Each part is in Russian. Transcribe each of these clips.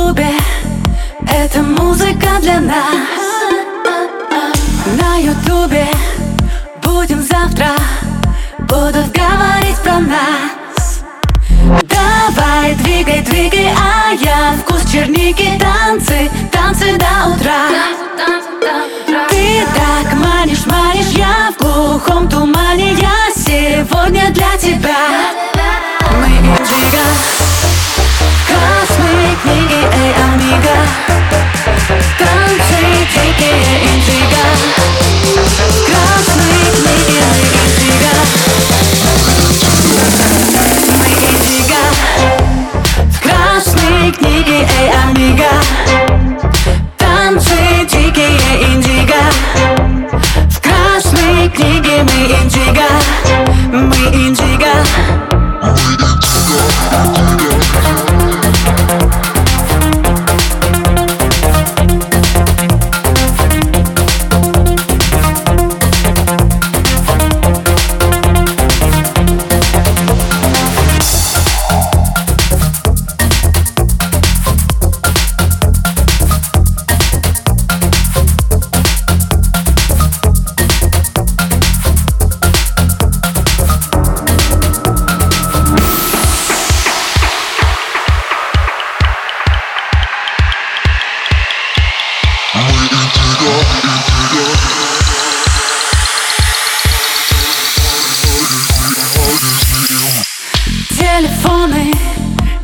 клубе. Это музыка для нас. На ютубе будем завтра. Будут говорить про нас. Давай, двигай, двигай, а я Вкус черники, танцы, танцы до утра. Ты так манишь, манишь, я в глухом тумане. Я сегодня для тебя 나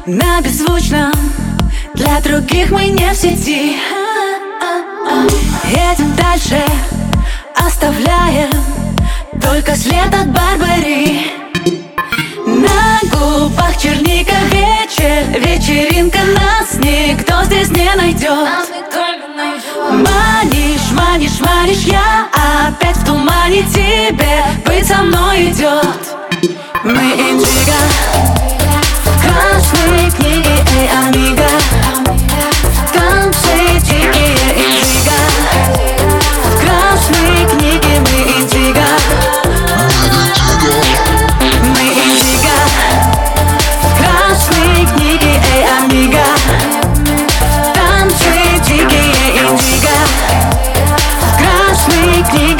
на беззвучном Для других мы не в сети. Едем дальше, оставляем Только след от Барбари. На губах черника вечер Вечеринка нас никто здесь не найдет. Манишь, манишь, манишь Я опять в тумане тебе Быть со мной идет. Мы индиго Страшные книги, эй, амиго. Танцы, дикие, интрига. Красные книги, мы интрига. Мы интрига. Красные книги, эй, амиго. Танцы, дикие, интрига. Красные книги